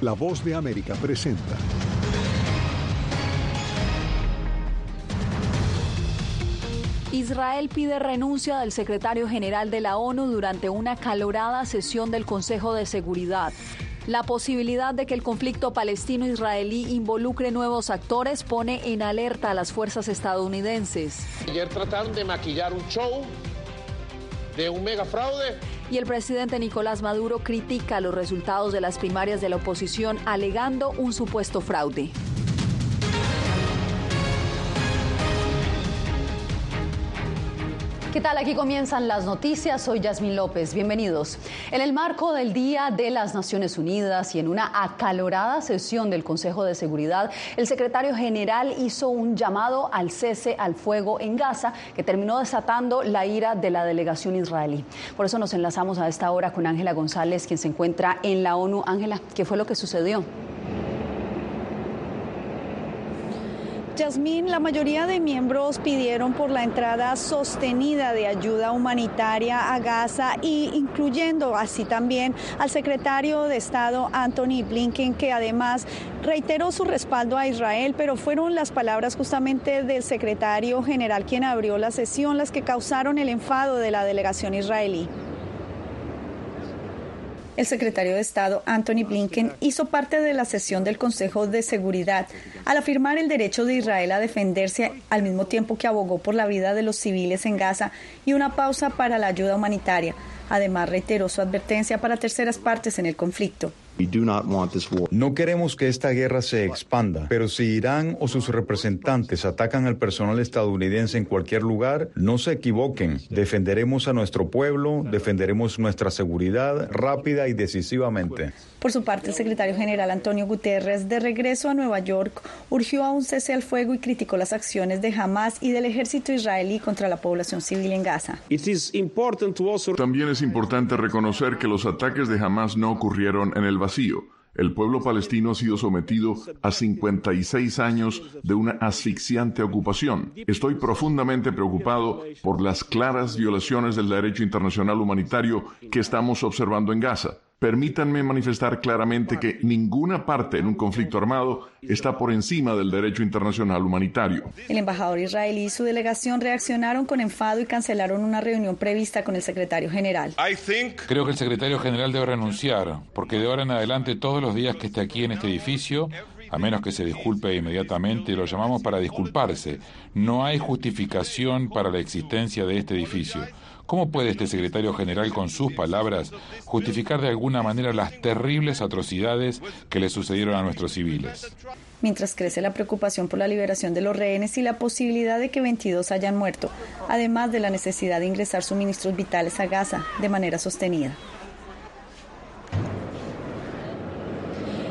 La voz de América presenta. Israel pide renuncia del secretario general de la ONU durante una calorada sesión del Consejo de Seguridad. La posibilidad de que el conflicto palestino-israelí involucre nuevos actores pone en alerta a las fuerzas estadounidenses. Ayer trataron de maquillar un show de un mega fraude. Y el presidente Nicolás Maduro critica los resultados de las primarias de la oposición alegando un supuesto fraude. ¿Qué tal? Aquí comienzan las noticias. Soy Yasmín López. Bienvenidos. En el marco del Día de las Naciones Unidas y en una acalorada sesión del Consejo de Seguridad, el secretario general hizo un llamado al cese al fuego en Gaza que terminó desatando la ira de la delegación israelí. Por eso nos enlazamos a esta hora con Ángela González, quien se encuentra en la ONU. Ángela, ¿qué fue lo que sucedió? Yasmín, la mayoría de miembros pidieron por la entrada sostenida de ayuda humanitaria a Gaza y incluyendo así también al secretario de Estado Anthony Blinken, que además reiteró su respaldo a Israel, pero fueron las palabras justamente del secretario general quien abrió la sesión las que causaron el enfado de la delegación israelí. El secretario de Estado, Anthony Blinken, hizo parte de la sesión del Consejo de Seguridad al afirmar el derecho de Israel a defenderse al mismo tiempo que abogó por la vida de los civiles en Gaza y una pausa para la ayuda humanitaria. Además, reiteró su advertencia para terceras partes en el conflicto. No queremos que esta guerra se expanda, pero si Irán o sus representantes atacan al personal estadounidense en cualquier lugar, no se equivoquen. Defenderemos a nuestro pueblo, defenderemos nuestra seguridad rápida y decisivamente. Por su parte, el secretario general Antonio Guterres, de regreso a Nueva York, urgió a un cese al fuego y criticó las acciones de Hamas y del ejército israelí contra la población civil en Gaza. También es importante reconocer que los ataques de Hamas no ocurrieron en el vacío. El pueblo palestino ha sido sometido a 56 años de una asfixiante ocupación. Estoy profundamente preocupado por las claras violaciones del derecho internacional humanitario que estamos observando en Gaza. Permítanme manifestar claramente que ninguna parte en un conflicto armado está por encima del derecho internacional humanitario. El embajador israelí y su delegación reaccionaron con enfado y cancelaron una reunión prevista con el secretario general. Creo que el secretario general debe renunciar, porque de ahora en adelante todos los días que esté aquí en este edificio a menos que se disculpe inmediatamente, lo llamamos para disculparse. No hay justificación para la existencia de este edificio. ¿Cómo puede este secretario general, con sus palabras, justificar de alguna manera las terribles atrocidades que le sucedieron a nuestros civiles? Mientras crece la preocupación por la liberación de los rehenes y la posibilidad de que 22 hayan muerto, además de la necesidad de ingresar suministros vitales a Gaza de manera sostenida.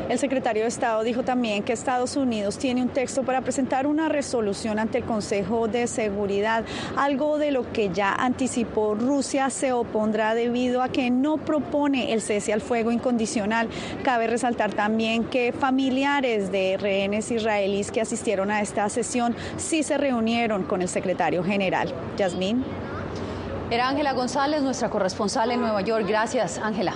El secretario de Estado dijo también que Estados Unidos tiene un texto para presentar una resolución ante el Consejo de Seguridad, algo de lo que ya anticipó Rusia se opondrá debido a que no propone el cese al fuego incondicional. Cabe resaltar también que familiares de rehenes israelíes que asistieron a esta sesión sí se reunieron con el secretario general. Yasmín. Era Ángela González, nuestra corresponsal en Nueva York. Gracias, Ángela.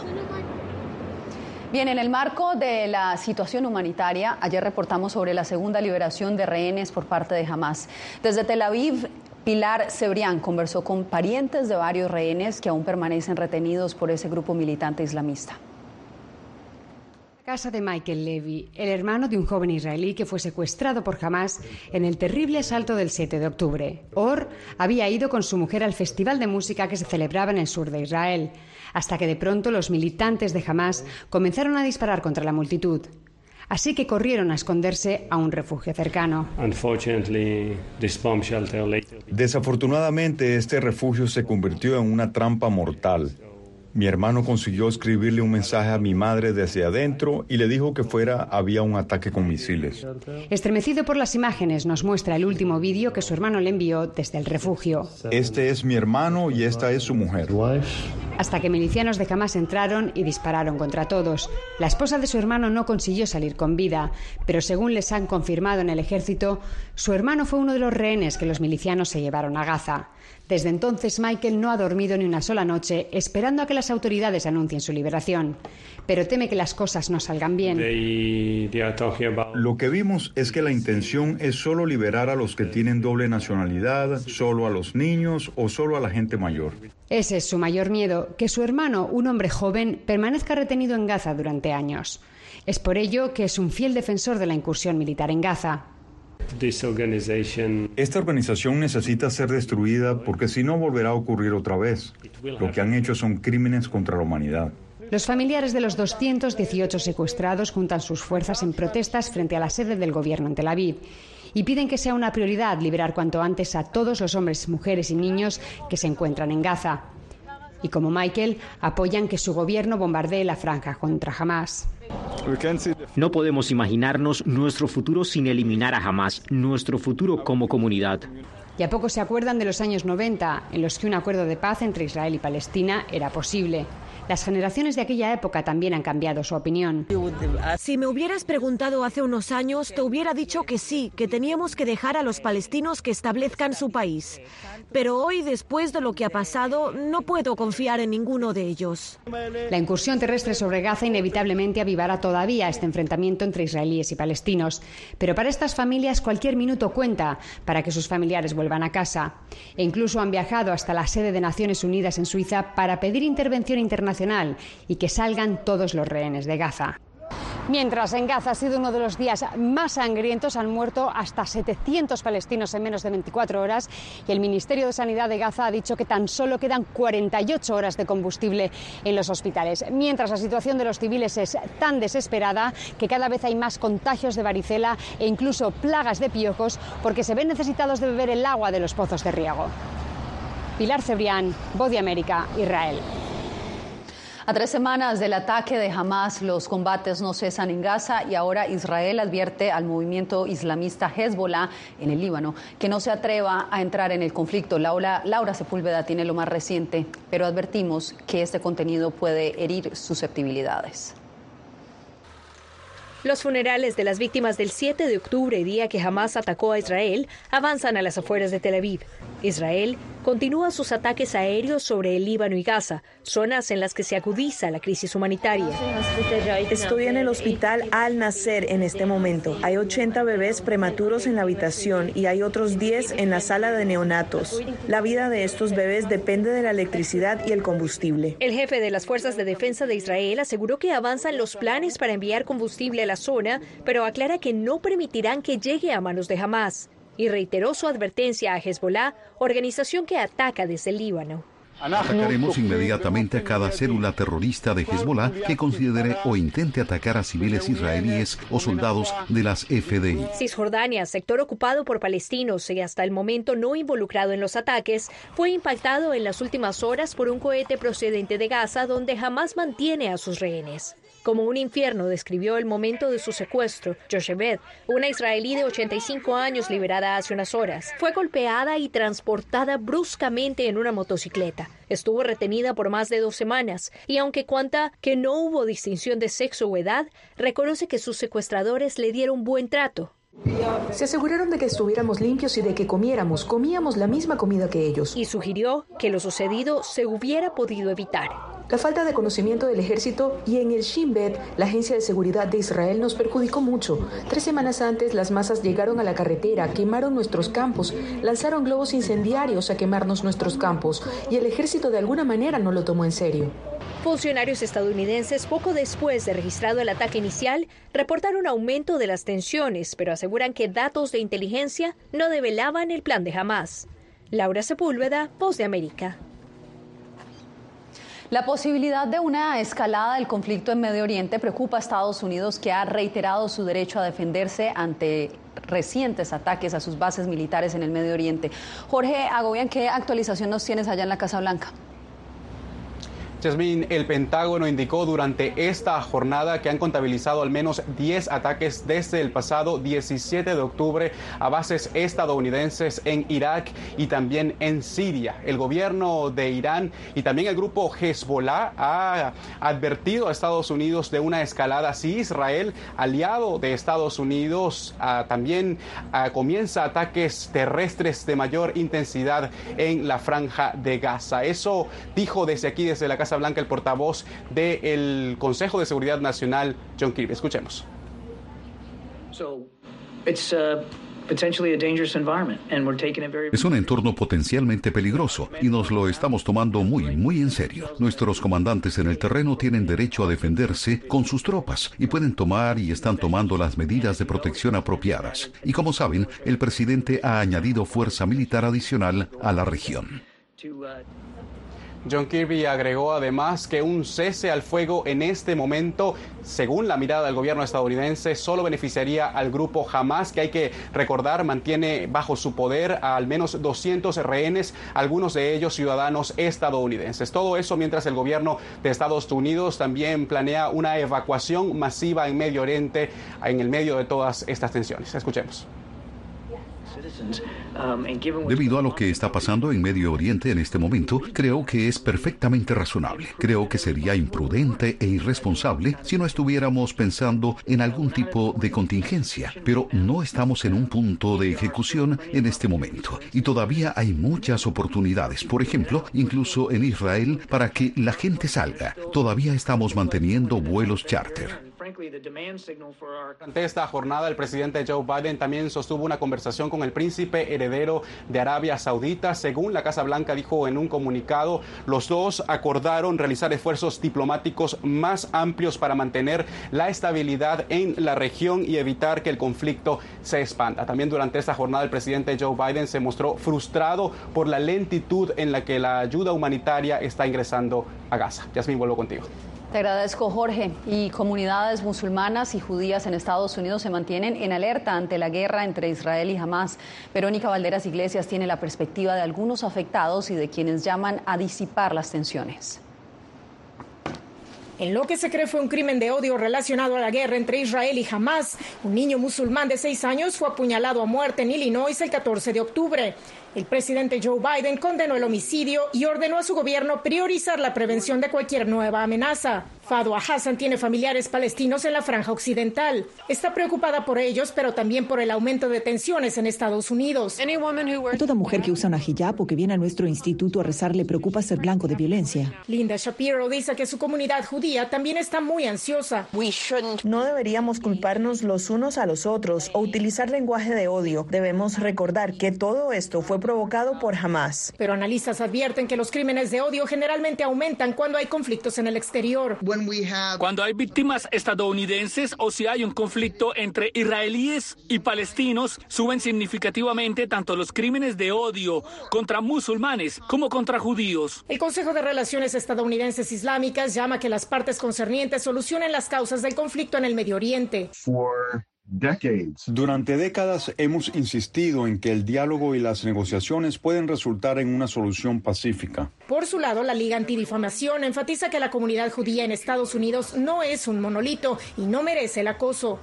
Bien, en el marco de la situación humanitaria, ayer reportamos sobre la segunda liberación de rehenes por parte de Hamas. Desde Tel Aviv, Pilar Cebrián conversó con parientes de varios rehenes que aún permanecen retenidos por ese grupo militante islamista. Casa de Michael Levy, el hermano de un joven israelí que fue secuestrado por Hamas en el terrible asalto del 7 de octubre. Or había ido con su mujer al festival de música que se celebraba en el sur de Israel hasta que de pronto los militantes de Hamas comenzaron a disparar contra la multitud. Así que corrieron a esconderse a un refugio cercano. Desafortunadamente, este refugio se convirtió en una trampa mortal. Mi hermano consiguió escribirle un mensaje a mi madre desde adentro y le dijo que fuera había un ataque con misiles. Estremecido por las imágenes, nos muestra el último vídeo que su hermano le envió desde el refugio. Este es mi hermano y esta es su mujer. Hasta que milicianos de Hamas entraron y dispararon contra todos. La esposa de su hermano no consiguió salir con vida, pero según les han confirmado en el ejército, su hermano fue uno de los rehenes que los milicianos se llevaron a Gaza. Desde entonces, Michael no ha dormido ni una sola noche esperando a que las autoridades anuncien su liberación, pero teme que las cosas no salgan bien. Lo que vimos es que la intención es solo liberar a los que tienen doble nacionalidad, solo a los niños o solo a la gente mayor. Ese es su mayor miedo, que su hermano, un hombre joven, permanezca retenido en Gaza durante años. Es por ello que es un fiel defensor de la incursión militar en Gaza. Esta organización necesita ser destruida porque si no volverá a ocurrir otra vez. Lo que han hecho son crímenes contra la humanidad. Los familiares de los 218 secuestrados juntan sus fuerzas en protestas frente a la sede del gobierno en Tel Aviv y piden que sea una prioridad liberar cuanto antes a todos los hombres, mujeres y niños que se encuentran en Gaza. Y como Michael, apoyan que su gobierno bombardee la franja contra Hamas. No podemos imaginarnos nuestro futuro sin eliminar a Hamas, nuestro futuro como comunidad. Y a poco se acuerdan de los años 90, en los que un acuerdo de paz entre Israel y Palestina era posible. Las generaciones de aquella época también han cambiado su opinión. Si me hubieras preguntado hace unos años, te hubiera dicho que sí, que teníamos que dejar a los palestinos que establezcan su país. Pero hoy, después de lo que ha pasado, no puedo confiar en ninguno de ellos. La incursión terrestre sobre Gaza inevitablemente avivará todavía este enfrentamiento entre israelíes y palestinos. Pero para estas familias cualquier minuto cuenta para que sus familiares vuelvan a casa. E incluso han viajado hasta la sede de Naciones Unidas en Suiza para pedir intervención internacional y que salgan todos los rehenes de Gaza. Mientras en Gaza ha sido uno de los días más sangrientos, han muerto hasta 700 palestinos en menos de 24 horas y el Ministerio de Sanidad de Gaza ha dicho que tan solo quedan 48 horas de combustible en los hospitales. Mientras la situación de los civiles es tan desesperada que cada vez hay más contagios de varicela e incluso plagas de piojos porque se ven necesitados de beber el agua de los pozos de riego. Pilar Cebrián, Voz de América, Israel. A tres semanas del ataque de Hamas, los combates no cesan en Gaza y ahora Israel advierte al movimiento islamista Hezbollah en el Líbano que no se atreva a entrar en el conflicto. Laura, Sepúlveda tiene lo más reciente, pero advertimos que este contenido puede herir susceptibilidades. Los funerales de las víctimas del 7 de octubre, día que Hamas atacó a Israel, avanzan a las afueras de Tel Aviv. Israel continúa sus ataques aéreos sobre el Líbano y Gaza, zonas en las que se agudiza la crisis humanitaria. Estoy en el hospital Al Nacer en este momento. Hay 80 bebés prematuros en la habitación y hay otros 10 en la sala de neonatos. La vida de estos bebés depende de la electricidad y el combustible. El jefe de las Fuerzas de Defensa de Israel aseguró que avanzan los planes para enviar combustible a la zona, pero aclara que no permitirán que llegue a manos de Hamas y reiteró su advertencia a Hezbollah, organización que ataca desde el Líbano. Atacaremos inmediatamente a cada célula terrorista de Hezbollah que considere o intente atacar a civiles israelíes o soldados de las FDI. Cisjordania, sector ocupado por palestinos y hasta el momento no involucrado en los ataques, fue impactado en las últimas horas por un cohete procedente de Gaza donde jamás mantiene a sus rehenes como un infierno describió el momento de su secuestro. Joshebed, una israelí de 85 años liberada hace unas horas, fue golpeada y transportada bruscamente en una motocicleta. Estuvo retenida por más de dos semanas y aunque cuenta que no hubo distinción de sexo o edad, reconoce que sus secuestradores le dieron buen trato. Se aseguraron de que estuviéramos limpios y de que comiéramos, comíamos la misma comida que ellos. Y sugirió que lo sucedido se hubiera podido evitar. La falta de conocimiento del ejército y en el Shin Bet, la agencia de seguridad de Israel, nos perjudicó mucho. Tres semanas antes, las masas llegaron a la carretera, quemaron nuestros campos, lanzaron globos incendiarios a quemarnos nuestros campos y el ejército de alguna manera no lo tomó en serio. Funcionarios estadounidenses, poco después de registrado el ataque inicial, reportaron aumento de las tensiones, pero aseguran que datos de inteligencia no develaban el plan de Hamas. Laura Sepúlveda, Voz de América. La posibilidad de una escalada del conflicto en Medio Oriente preocupa a Estados Unidos, que ha reiterado su derecho a defenderse ante recientes ataques a sus bases militares en el Medio Oriente. Jorge Agobian, ¿qué actualización nos tienes allá en la Casa Blanca? Jasmine, el Pentágono indicó durante esta jornada que han contabilizado al menos 10 ataques desde el pasado 17 de octubre a bases estadounidenses en Irak y también en Siria. El gobierno de Irán y también el grupo Hezbollah ha advertido a Estados Unidos de una escalada si Israel, aliado de Estados Unidos, ah, también ah, comienza ataques terrestres de mayor intensidad en la franja de Gaza. Eso dijo desde aquí, desde la Casa Blanca el portavoz del Consejo de Seguridad Nacional, John Kirby. Escuchemos. Uh, es un entorno potencialmente peligroso y nos lo estamos tomando muy, muy en serio. Nuestros comandantes en el terreno tienen derecho a defenderse con sus tropas y pueden tomar y están tomando las medidas de protección apropiadas. Y como saben, el presidente ha añadido fuerza militar adicional a la región. John Kirby agregó además que un cese al fuego en este momento, según la mirada del gobierno estadounidense, solo beneficiaría al grupo Hamas, que hay que recordar mantiene bajo su poder a al menos 200 rehenes, algunos de ellos ciudadanos estadounidenses. Todo eso mientras el gobierno de Estados Unidos también planea una evacuación masiva en Medio Oriente en el medio de todas estas tensiones. Escuchemos. Um, Debido a lo que está pasando en Medio Oriente en este momento, creo que es perfectamente razonable. Creo que sería imprudente e irresponsable si no estuviéramos pensando en algún tipo de contingencia, pero no estamos en un punto de ejecución en este momento. Y todavía hay muchas oportunidades, por ejemplo, incluso en Israel, para que la gente salga. Todavía estamos manteniendo vuelos charter. Ante esta jornada, el presidente Joe Biden también sostuvo una conversación con el príncipe heredero de Arabia Saudita. Según la Casa Blanca dijo en un comunicado, los dos acordaron realizar esfuerzos diplomáticos más amplios para mantener la estabilidad en la región y evitar que el conflicto se expanda. También durante esta jornada, el presidente Joe Biden se mostró frustrado por la lentitud en la que la ayuda humanitaria está ingresando a Gaza. Yasmin, vuelvo contigo. Te agradezco, Jorge. Y comunidades musulmanas y judías en Estados Unidos se mantienen en alerta ante la guerra entre Israel y Hamas. Verónica Valderas Iglesias tiene la perspectiva de algunos afectados y de quienes llaman a disipar las tensiones. En lo que se cree fue un crimen de odio relacionado a la guerra entre Israel y Hamas, un niño musulmán de seis años fue apuñalado a muerte en Illinois el 14 de octubre. El presidente Joe Biden condenó el homicidio y ordenó a su gobierno priorizar la prevención de cualquier nueva amenaza. Fadwa Hassan tiene familiares palestinos en la franja occidental. Está preocupada por ellos, pero también por el aumento de tensiones en Estados Unidos. A toda mujer que usa una hijab o que viene a nuestro instituto a rezar le preocupa ser blanco de violencia. Linda Shapiro dice que su comunidad judía también está muy ansiosa. No deberíamos culparnos los unos a los otros o utilizar lenguaje de odio. Debemos recordar que todo esto fue provocado por Hamas. Pero analistas advierten que los crímenes de odio generalmente aumentan cuando hay conflictos en el exterior. Cuando hay víctimas estadounidenses o si hay un conflicto entre israelíes y palestinos, suben significativamente tanto los crímenes de odio contra musulmanes como contra judíos. El Consejo de Relaciones Estadounidenses Islámicas llama a que las partes concernientes solucionen las causas del conflicto en el Medio Oriente. Durante décadas hemos insistido en que el diálogo y las negociaciones pueden resultar en una solución pacífica. Por su lado, la Liga Antidifamación enfatiza que la comunidad judía en Estados Unidos no es un monolito y no merece el acoso.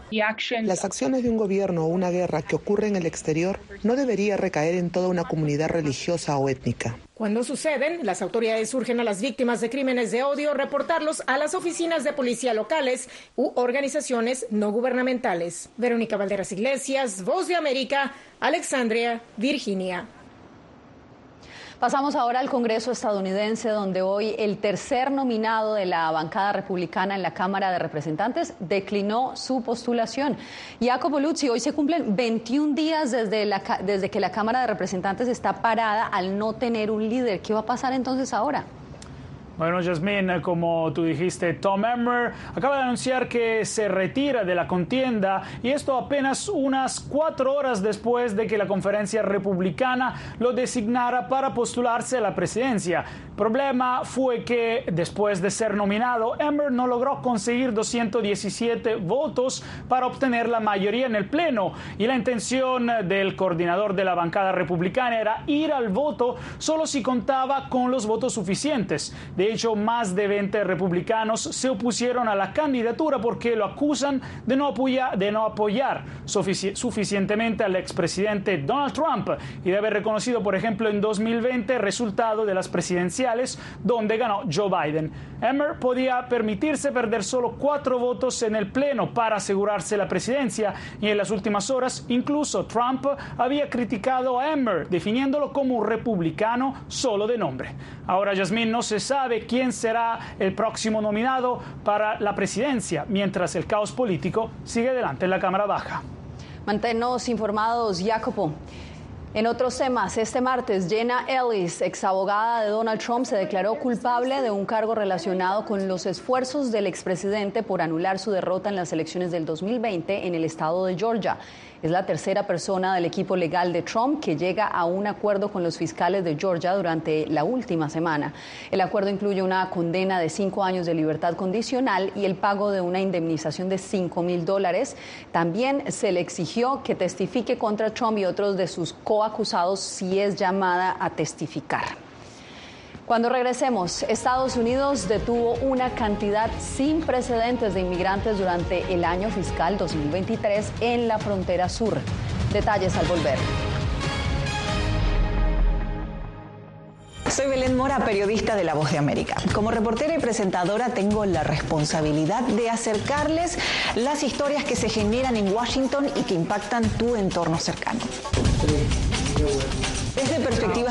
Las acciones de un gobierno o una guerra que ocurre en el exterior no debería recaer en toda una comunidad religiosa o étnica. Cuando suceden, las autoridades urgen a las víctimas de crímenes de odio reportarlos a las oficinas de policía locales u organizaciones no gubernamentales. Verónica Valderas Iglesias, Voz de América, Alexandria, Virginia. Pasamos ahora al Congreso estadounidense, donde hoy el tercer nominado de la bancada republicana en la Cámara de Representantes declinó su postulación. Jacopo Luzzi, hoy se cumplen 21 días desde, la, desde que la Cámara de Representantes está parada al no tener un líder. ¿Qué va a pasar entonces ahora? Bueno, Jasmine, como tú dijiste, Tom Emmer acaba de anunciar que se retira de la contienda y esto apenas unas cuatro horas después de que la conferencia republicana lo designara para postularse a la presidencia. El problema fue que después de ser nominado, Emmer no logró conseguir 217 votos para obtener la mayoría en el Pleno y la intención del coordinador de la bancada republicana era ir al voto solo si contaba con los votos suficientes. De Hecho, más de 20 republicanos se opusieron a la candidatura porque lo acusan de no apoyar, de no apoyar suficientemente al expresidente Donald Trump y de haber reconocido, por ejemplo, en 2020 el resultado de las presidenciales donde ganó Joe Biden. Emmer podía permitirse perder solo cuatro votos en el Pleno para asegurarse la presidencia y en las últimas horas incluso Trump había criticado a Emmer definiéndolo como un republicano solo de nombre. Ahora, Yasmín, no se sabe quién será el próximo nominado para la presidencia, mientras el caos político sigue adelante en la Cámara Baja. Manténnos informados, Jacopo. En otros temas, este martes, Jenna Ellis, exabogada de Donald Trump, se declaró culpable de un cargo relacionado con los esfuerzos del expresidente por anular su derrota en las elecciones del 2020 en el estado de Georgia. Es la tercera persona del equipo legal de Trump que llega a un acuerdo con los fiscales de Georgia durante la última semana. El acuerdo incluye una condena de cinco años de libertad condicional y el pago de una indemnización de cinco mil dólares. También se le exigió que testifique contra Trump y otros de sus coacusados si es llamada a testificar. Cuando regresemos, Estados Unidos detuvo una cantidad sin precedentes de inmigrantes durante el año fiscal 2023 en la frontera sur. Detalles al volver. Soy Belén Mora, periodista de La Voz de América. Como reportera y presentadora tengo la responsabilidad de acercarles las historias que se generan en Washington y que impactan tu entorno cercano.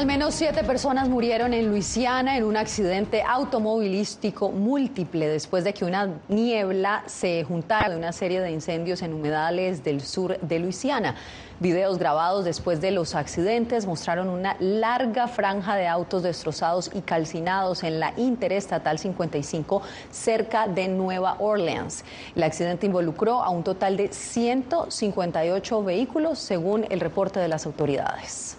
Al menos siete personas murieron en Luisiana en un accidente automovilístico múltiple después de que una niebla se juntara de una serie de incendios en humedales del sur de Luisiana. Videos grabados después de los accidentes mostraron una larga franja de autos destrozados y calcinados en la Interestatal 55 cerca de Nueva Orleans. El accidente involucró a un total de 158 vehículos según el reporte de las autoridades.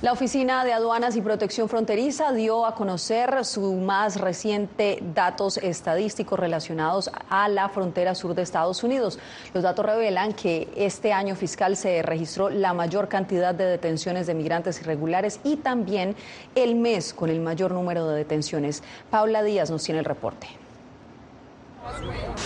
La Oficina de Aduanas y Protección Fronteriza dio a conocer su más reciente datos estadísticos relacionados a la frontera sur de Estados Unidos. Los datos revelan que este año fiscal se registró la mayor cantidad de detenciones de migrantes irregulares y también el mes con el mayor número de detenciones. Paula Díaz nos tiene el reporte.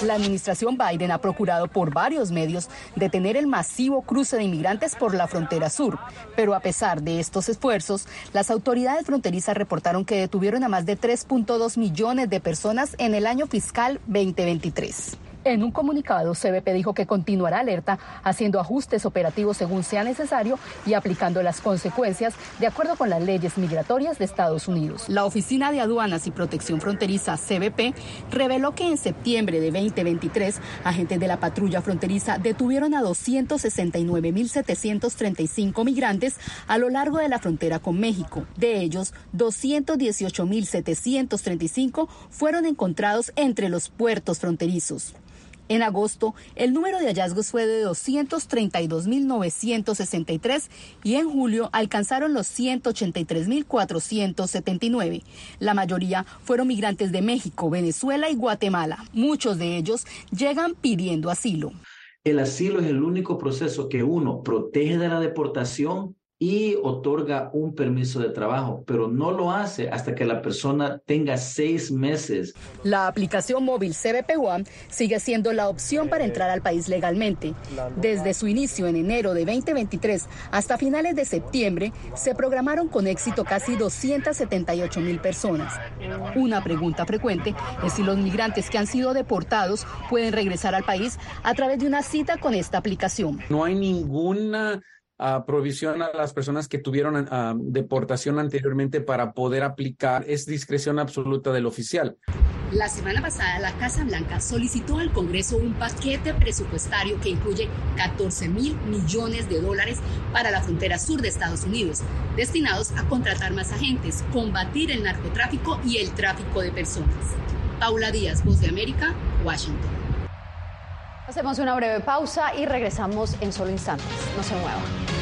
La administración Biden ha procurado por varios medios detener el masivo cruce de inmigrantes por la frontera sur, pero a pesar de estos esfuerzos, las autoridades fronterizas reportaron que detuvieron a más de 3.2 millones de personas en el año fiscal 2023. En un comunicado, CBP dijo que continuará alerta, haciendo ajustes operativos según sea necesario y aplicando las consecuencias de acuerdo con las leyes migratorias de Estados Unidos. La Oficina de Aduanas y Protección Fronteriza, CBP, reveló que en septiembre de 2023, agentes de la patrulla fronteriza detuvieron a 269.735 migrantes a lo largo de la frontera con México. De ellos, 218.735 fueron encontrados entre los puertos fronterizos. En agosto, el número de hallazgos fue de 232.963 y en julio alcanzaron los 183.479. La mayoría fueron migrantes de México, Venezuela y Guatemala. Muchos de ellos llegan pidiendo asilo. El asilo es el único proceso que uno protege de la deportación y otorga un permiso de trabajo, pero no lo hace hasta que la persona tenga seis meses. La aplicación móvil CBP One sigue siendo la opción para entrar al país legalmente. Desde su inicio en enero de 2023 hasta finales de septiembre, se programaron con éxito casi 278 mil personas. Una pregunta frecuente es si los migrantes que han sido deportados pueden regresar al país a través de una cita con esta aplicación. No hay ninguna provisión a las personas que tuvieron deportación anteriormente para poder aplicar. Es discreción absoluta del oficial. La semana pasada, la Casa Blanca solicitó al Congreso un paquete presupuestario que incluye 14 mil millones de dólares para la frontera sur de Estados Unidos, destinados a contratar más agentes, combatir el narcotráfico y el tráfico de personas. Paula Díaz, Voz de América, Washington. Hacemos una breve pausa y regresamos en solo instantes. No se muevan.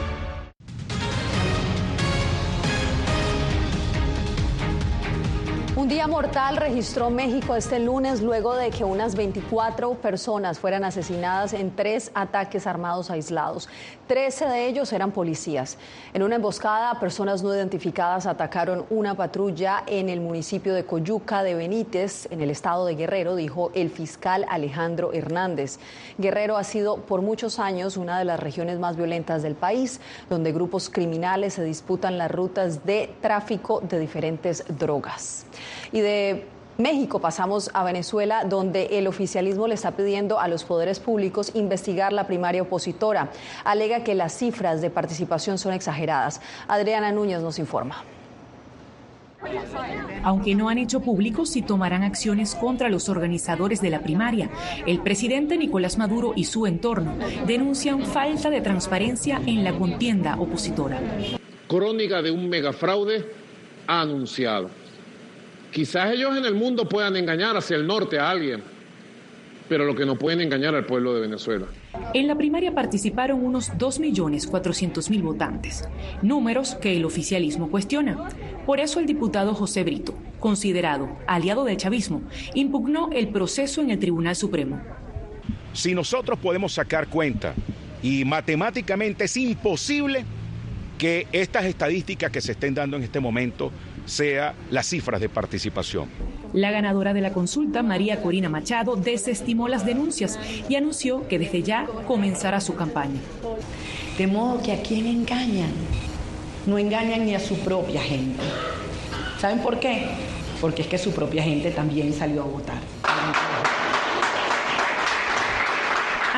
día mortal registró México este lunes luego de que unas 24 personas fueran asesinadas en tres ataques armados aislados. Trece de ellos eran policías. En una emboscada, personas no identificadas atacaron una patrulla en el municipio de Coyuca de Benítez, en el estado de Guerrero, dijo el fiscal Alejandro Hernández. Guerrero ha sido por muchos años una de las regiones más violentas del país, donde grupos criminales se disputan las rutas de tráfico de diferentes drogas. Y de México pasamos a Venezuela, donde el oficialismo le está pidiendo a los poderes públicos investigar la primaria opositora. Alega que las cifras de participación son exageradas. Adriana Núñez nos informa. Aunque no han hecho público si tomarán acciones contra los organizadores de la primaria, el presidente Nicolás Maduro y su entorno denuncian falta de transparencia en la contienda opositora. Crónica de un megafraude anunciado Quizás ellos en el mundo puedan engañar hacia el norte a alguien, pero lo que no pueden engañar al pueblo de Venezuela. En la primaria participaron unos 2.400.000 votantes, números que el oficialismo cuestiona. Por eso el diputado José Brito, considerado aliado del chavismo, impugnó el proceso en el Tribunal Supremo. Si nosotros podemos sacar cuenta y matemáticamente es imposible que estas estadísticas que se estén dando en este momento sean las cifras de participación. La ganadora de la consulta, María Corina Machado, desestimó las denuncias y anunció que desde ya comenzará su campaña. De modo que a quién engañan, no engañan ni a su propia gente. ¿Saben por qué? Porque es que su propia gente también salió a votar.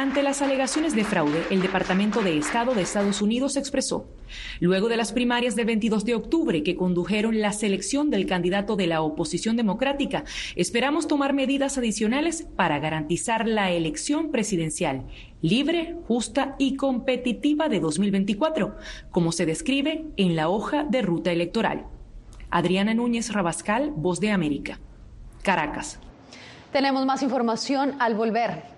Ante las alegaciones de fraude, el Departamento de Estado de Estados Unidos expresó, luego de las primarias del 22 de octubre que condujeron la selección del candidato de la oposición democrática, esperamos tomar medidas adicionales para garantizar la elección presidencial libre, justa y competitiva de 2024, como se describe en la hoja de ruta electoral. Adriana Núñez Rabascal, Voz de América. Caracas. Tenemos más información al volver.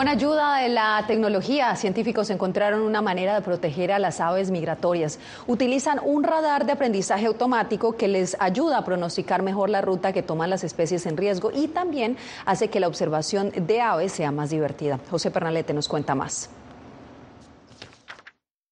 Con ayuda de la tecnología, científicos encontraron una manera de proteger a las aves migratorias. Utilizan un radar de aprendizaje automático que les ayuda a pronosticar mejor la ruta que toman las especies en riesgo y también hace que la observación de aves sea más divertida. José Pernalete nos cuenta más.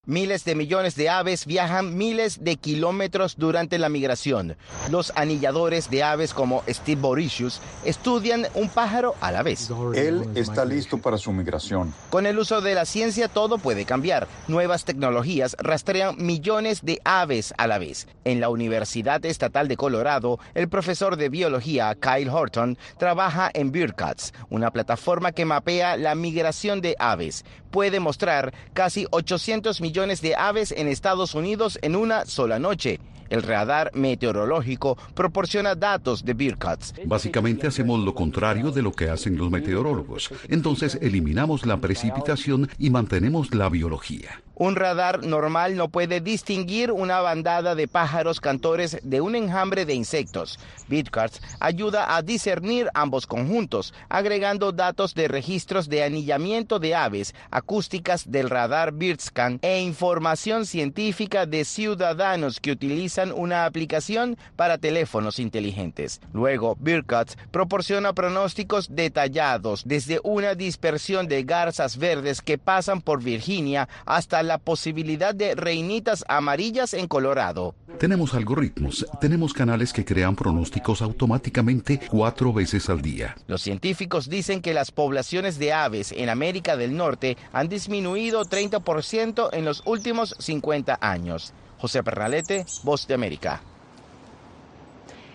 Miles de millones de aves viajan miles de kilómetros durante la migración. Los anilladores de aves como Steve Boricius estudian un pájaro a la vez. Él está listo para su migración. Con el uso de la ciencia todo puede cambiar. Nuevas tecnologías rastrean millones de aves a la vez. En la Universidad Estatal de Colorado, el profesor de biología Kyle Horton trabaja en BirdCats, una plataforma que mapea la migración de aves. Puede mostrar casi 800 millones de aves en Estados Unidos en una sola noche. El radar meteorológico proporciona datos de Bearcats. Básicamente hacemos lo contrario de lo que hacen los meteorólogos. Entonces eliminamos la precipitación y mantenemos la biología. Un radar normal no puede distinguir una bandada de pájaros cantores de un enjambre de insectos. Bitcards ayuda a discernir ambos conjuntos, agregando datos de registros de anillamiento de aves, acústicas del radar BirdScan e información científica de ciudadanos que utilizan una aplicación para teléfonos inteligentes. Luego, Birdcats proporciona pronósticos detallados desde una dispersión de garzas verdes que pasan por Virginia hasta la posibilidad de reinitas amarillas en Colorado. Tenemos algoritmos, tenemos canales que crean pronósticos automáticamente cuatro veces al día. Los científicos dicen que las poblaciones de aves en América del Norte han disminuido 30% en los últimos 50 años. José Pernalete, Voz de América.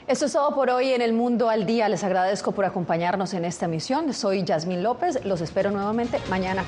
Esto es todo por hoy en El Mundo al Día. Les agradezco por acompañarnos en esta emisión. Soy Yasmín López. Los espero nuevamente mañana.